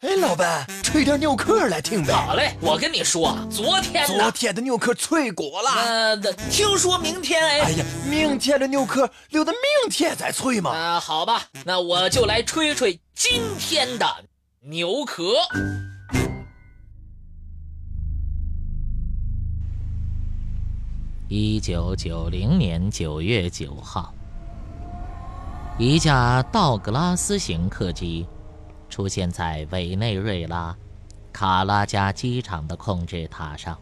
哎，老板，吹点牛壳来听呗。好嘞，我跟你说，昨天昨天的牛壳脆骨了。呃，听说明天哎。哎呀，明天的牛壳留到明天再吹嘛。啊，好吧，那我就来吹吹今天的牛壳。一九九零年九月九号，一架道格拉斯型客机。出现在委内瑞拉卡拉加机场的控制塔上，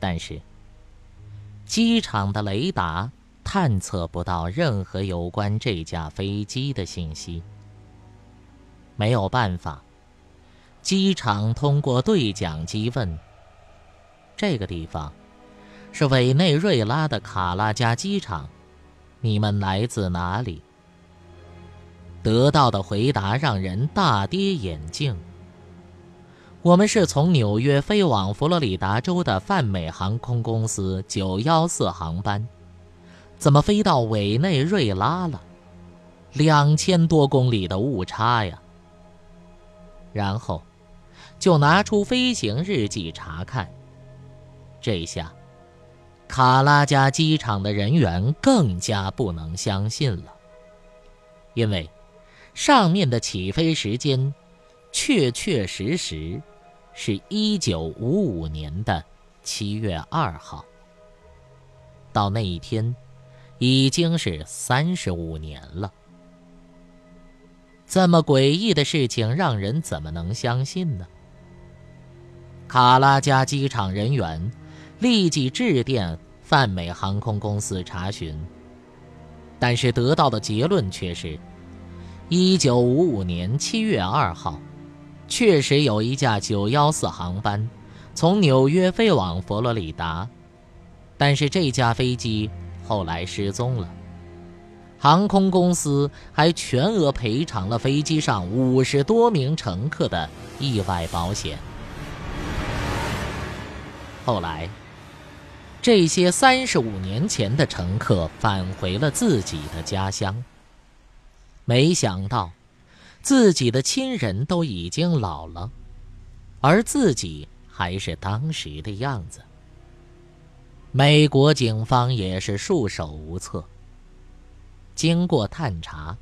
但是机场的雷达探测不到任何有关这架飞机的信息。没有办法，机场通过对讲机问：“这个地方是委内瑞拉的卡拉加机场，你们来自哪里？”得到的回答让人大跌眼镜。我们是从纽约飞往佛罗里达州的泛美航空公司九幺四航班，怎么飞到委内瑞拉了？两千多公里的误差呀！然后，就拿出飞行日记查看。这下，卡拉加机场的人员更加不能相信了，因为。上面的起飞时间，确确实实，是一九五五年的七月二号。到那一天，已经是三十五年了。这么诡异的事情，让人怎么能相信呢？卡拉加机场人员立即致电泛美航空公司查询，但是得到的结论却是。一九五五年七月二号，确实有一架九幺四航班从纽约飞往佛罗里达，但是这架飞机后来失踪了。航空公司还全额赔偿了飞机上五十多名乘客的意外保险。后来，这些三十五年前的乘客返回了自己的家乡。没想到，自己的亲人都已经老了，而自己还是当时的样子。美国警方也是束手无策。经过探查，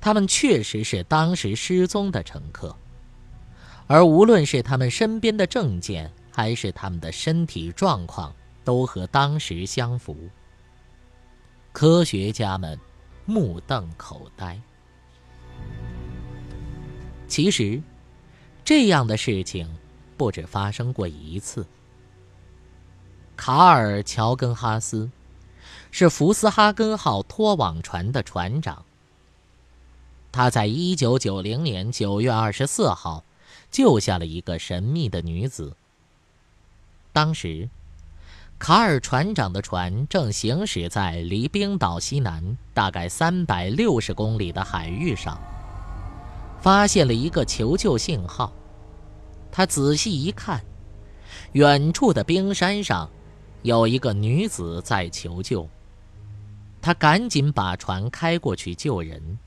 他们确实是当时失踪的乘客，而无论是他们身边的证件，还是他们的身体状况，都和当时相符。科学家们目瞪口呆。其实，这样的事情不止发生过一次。卡尔·乔根哈斯是福斯哈根号拖网船的船长。他在1990年9月24号救下了一个神秘的女子。当时，卡尔船长的船正行驶在离冰岛西南大概360公里的海域上。发现了一个求救信号，他仔细一看，远处的冰山上有一个女子在求救。他赶紧把船开过去救人。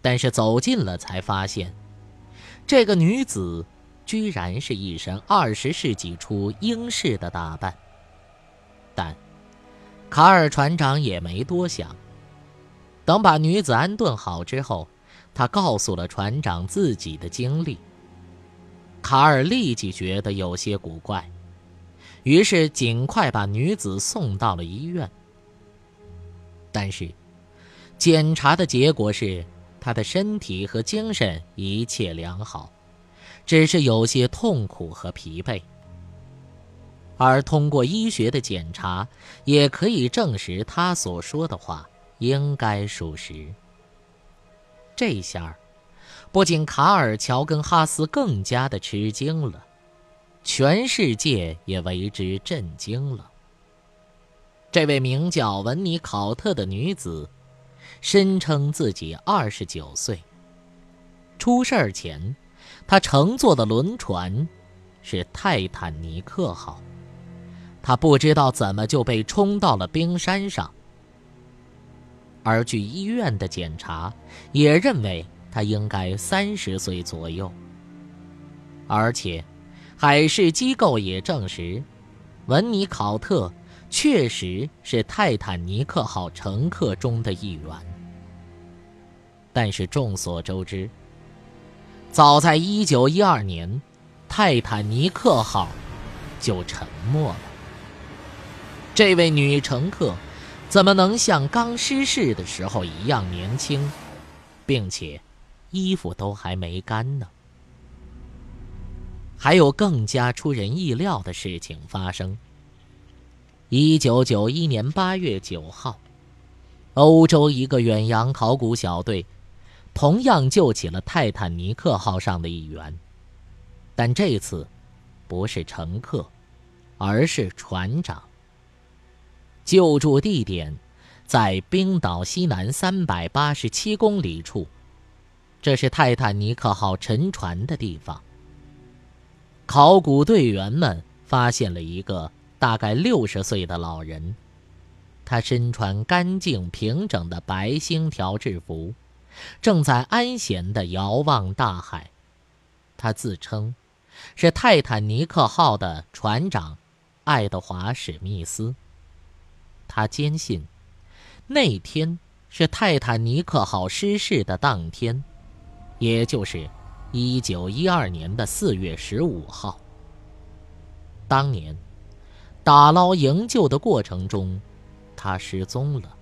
但是走近了才发现，这个女子居然是一身二十世纪初英式的打扮。但卡尔船长也没多想，等把女子安顿好之后。他告诉了船长自己的经历。卡尔立即觉得有些古怪，于是尽快把女子送到了医院。但是，检查的结果是她的身体和精神一切良好，只是有些痛苦和疲惫。而通过医学的检查，也可以证实他所说的话应该属实。这下，不仅卡尔·乔根哈斯更加的吃惊了，全世界也为之震惊了。这位名叫文尼考特的女子，声称自己二十九岁。出事儿前，她乘坐的轮船是泰坦尼克号，她不知道怎么就被冲到了冰山上。而据医院的检查，也认为他应该三十岁左右。而且，海事机构也证实，文尼考特确实是泰坦尼克号乘客中的一员。但是众所周知，早在一九一二年，泰坦尼克号就沉没了。这位女乘客怎么能像刚失事的时候一样年轻，并且衣服都还没干呢？还有更加出人意料的事情发生。一九九一年八月九号，欧洲一个远洋考古小队。同样救起了泰坦尼克号上的一员，但这次不是乘客，而是船长。救助地点在冰岛西南三百八十七公里处，这是泰坦尼克号沉船的地方。考古队员们发现了一个大概六十岁的老人，他身穿干净平整的白星条制服。正在安闲地遥望大海，他自称是泰坦尼克号的船长爱德华·史密斯。他坚信，那天是泰坦尼克号失事的当天，也就是1912年的4月15号。当年，打捞营救的过程中，他失踪了。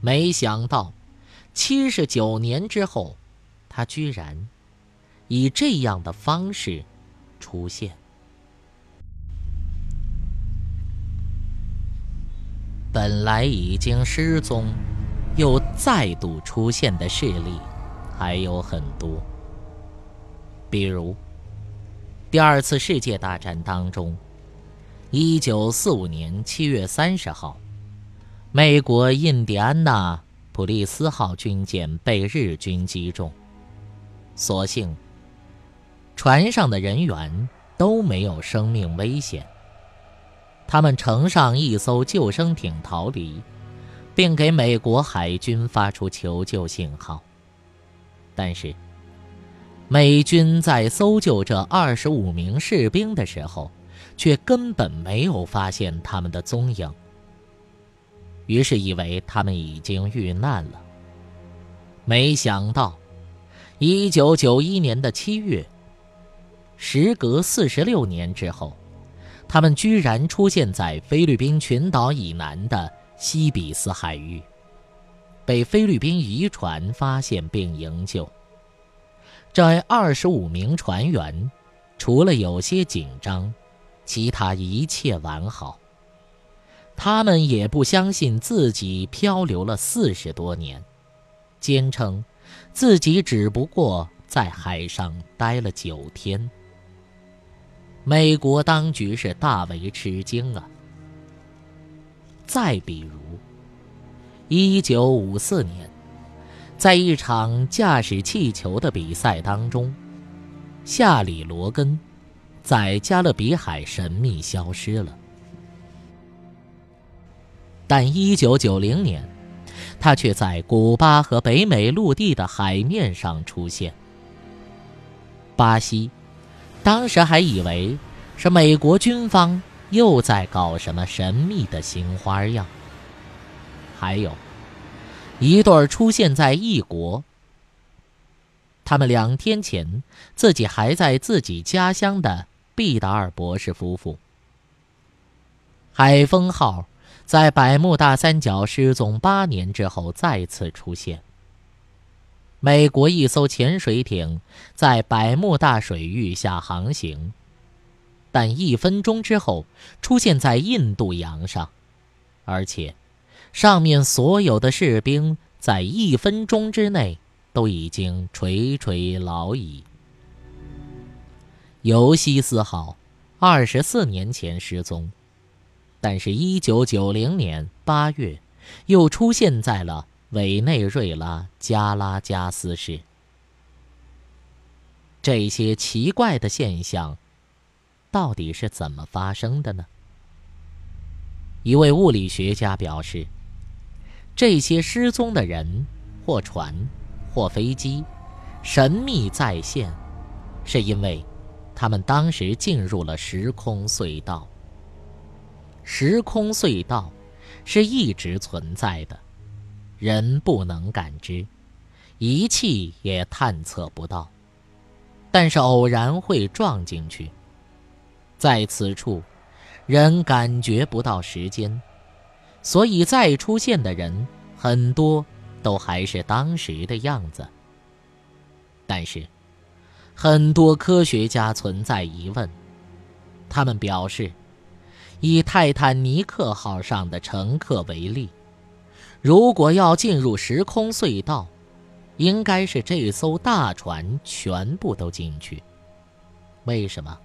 没想到。七十九年之后，他居然以这样的方式出现。本来已经失踪，又再度出现的事例还有很多。比如，第二次世界大战当中，一九四五年七月三十号，美国印第安纳。普利斯号军舰被日军击中，所幸船上的人员都没有生命危险。他们乘上一艘救生艇逃离，并给美国海军发出求救信号。但是，美军在搜救这二十五名士兵的时候，却根本没有发现他们的踪影。于是以为他们已经遇难了。没想到，一九九一年的七月，时隔四十六年之后，他们居然出现在菲律宾群岛以南的西比斯海域，被菲律宾渔船发现并营救。这二十五名船员，除了有些紧张，其他一切完好。他们也不相信自己漂流了四十多年，坚称自己只不过在海上待了九天。美国当局是大为吃惊啊！再比如，一九五四年，在一场驾驶气球的比赛当中，夏里·罗根在加勒比海神秘消失了。但1990年，他却在古巴和北美陆地的海面上出现。巴西当时还以为是美国军方又在搞什么神秘的新花样。还有，一对出现在异国。他们两天前自己还在自己家乡的毕达尔博士夫妇。海风号。在百慕大三角失踪八年之后再次出现。美国一艘潜水艇在百慕大水域下航行，但一分钟之后出现在印度洋上，而且上面所有的士兵在一分钟之内都已经垂垂老矣。尤西斯号二十四年前失踪。但是，一九九零年八月，又出现在了委内瑞拉加拉加斯市。这些奇怪的现象，到底是怎么发生的呢？一位物理学家表示，这些失踪的人或船或飞机神秘再现，是因为他们当时进入了时空隧道。时空隧道是一直存在的，人不能感知，仪器也探测不到，但是偶然会撞进去。在此处，人感觉不到时间，所以再出现的人很多都还是当时的样子。但是，很多科学家存在疑问，他们表示。以泰坦尼克号上的乘客为例，如果要进入时空隧道，应该是这艘大船全部都进去。为什么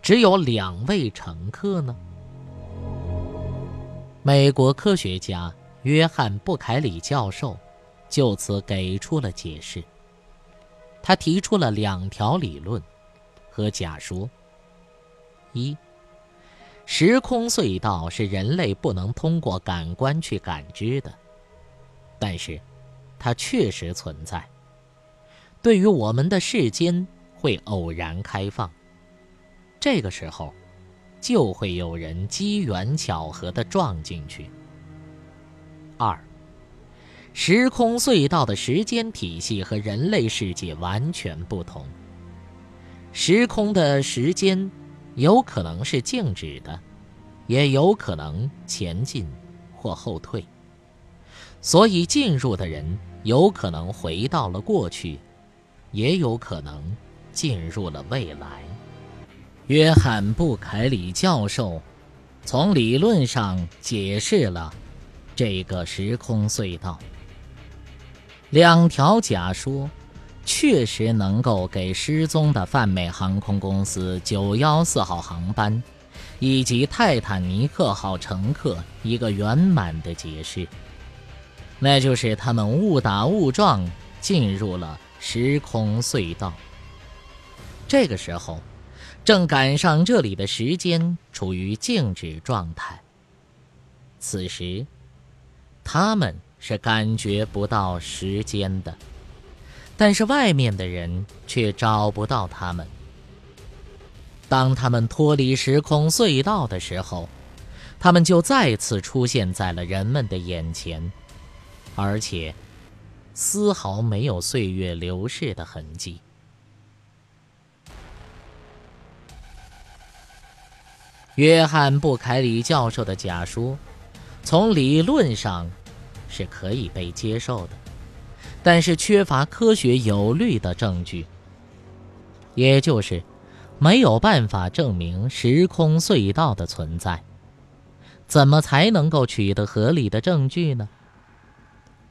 只有两位乘客呢？美国科学家约翰·布凯里教授就此给出了解释。他提出了两条理论和假说：一。时空隧道是人类不能通过感官去感知的，但是，它确实存在。对于我们的世间会偶然开放，这个时候，就会有人机缘巧合地撞进去。二，时空隧道的时间体系和人类世界完全不同。时空的时间。有可能是静止的，也有可能前进或后退，所以进入的人有可能回到了过去，也有可能进入了未来。约翰·布凯里教授从理论上解释了这个时空隧道。两条假说。确实能够给失踪的泛美航空公司914号航班以及泰坦尼克号乘客一个圆满的解释，那就是他们误打误撞进入了时空隧道。这个时候，正赶上这里的时间处于静止状态。此时，他们是感觉不到时间的。但是外面的人却找不到他们。当他们脱离时空隧道的时候，他们就再次出现在了人们的眼前，而且丝毫没有岁月流逝的痕迹。约翰·布凯里教授的假说，从理论上是可以被接受的。但是缺乏科学有力的证据，也就是没有办法证明时空隧道的存在。怎么才能够取得合理的证据呢？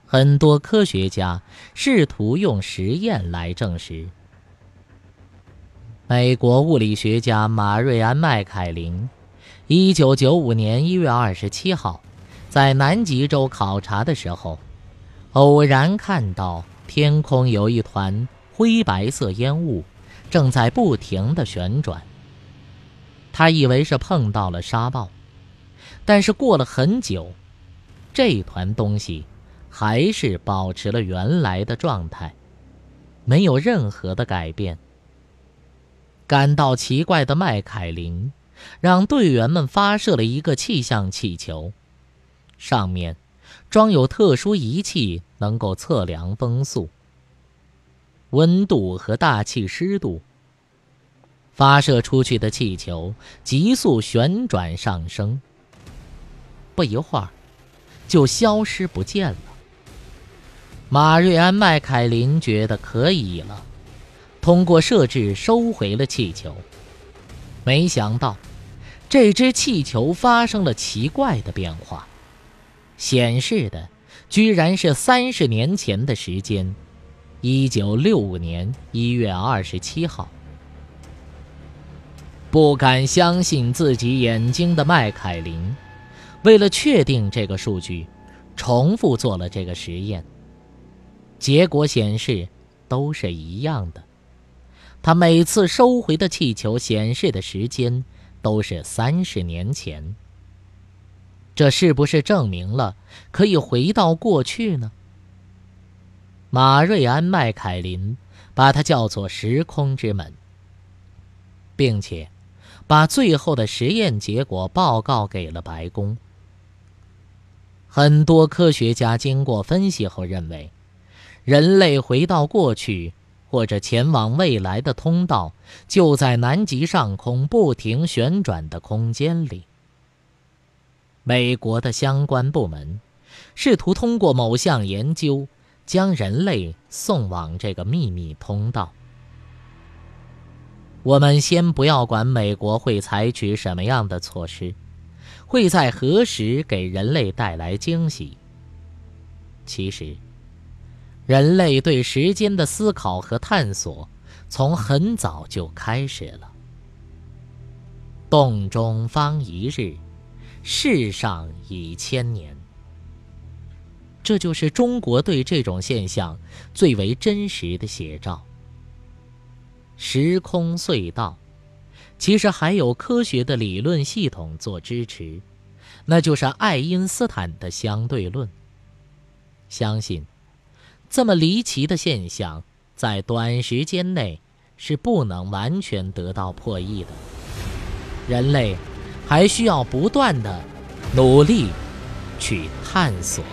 很多科学家试图用实验来证实。美国物理学家马瑞安·麦凯林，一九九五年一月二十七号，在南极洲考察的时候。偶然看到天空有一团灰白色烟雾，正在不停地旋转。他以为是碰到了沙暴，但是过了很久，这团东西还是保持了原来的状态，没有任何的改变。感到奇怪的麦凯林，让队员们发射了一个气象气球，上面。装有特殊仪器，能够测量风速、温度和大气湿度。发射出去的气球急速旋转上升，不一会儿就消失不见了。马瑞安·麦凯林觉得可以了，通过设置收回了气球。没想到，这只气球发生了奇怪的变化。显示的居然是三十年前的时间，一九六五年一月二十七号。不敢相信自己眼睛的麦凯林，为了确定这个数据，重复做了这个实验。结果显示都是一样的，他每次收回的气球显示的时间都是三十年前。这是不是证明了可以回到过去呢？马瑞安·麦凯林把它叫做“时空之门”，并且把最后的实验结果报告给了白宫。很多科学家经过分析后认为，人类回到过去或者前往未来的通道就在南极上空不停旋转的空间里。美国的相关部门试图通过某项研究将人类送往这个秘密通道。我们先不要管美国会采取什么样的措施。会在何时给人类带来惊喜？其实，人类对时间的思考和探索从很早就开始了。洞中方一日，世上已千年。这就是中国对这种现象最为真实的写照。时空隧道。其实还有科学的理论系统做支持，那就是爱因斯坦的相对论。相信，这么离奇的现象在短时间内是不能完全得到破译的。人类还需要不断的努力去探索。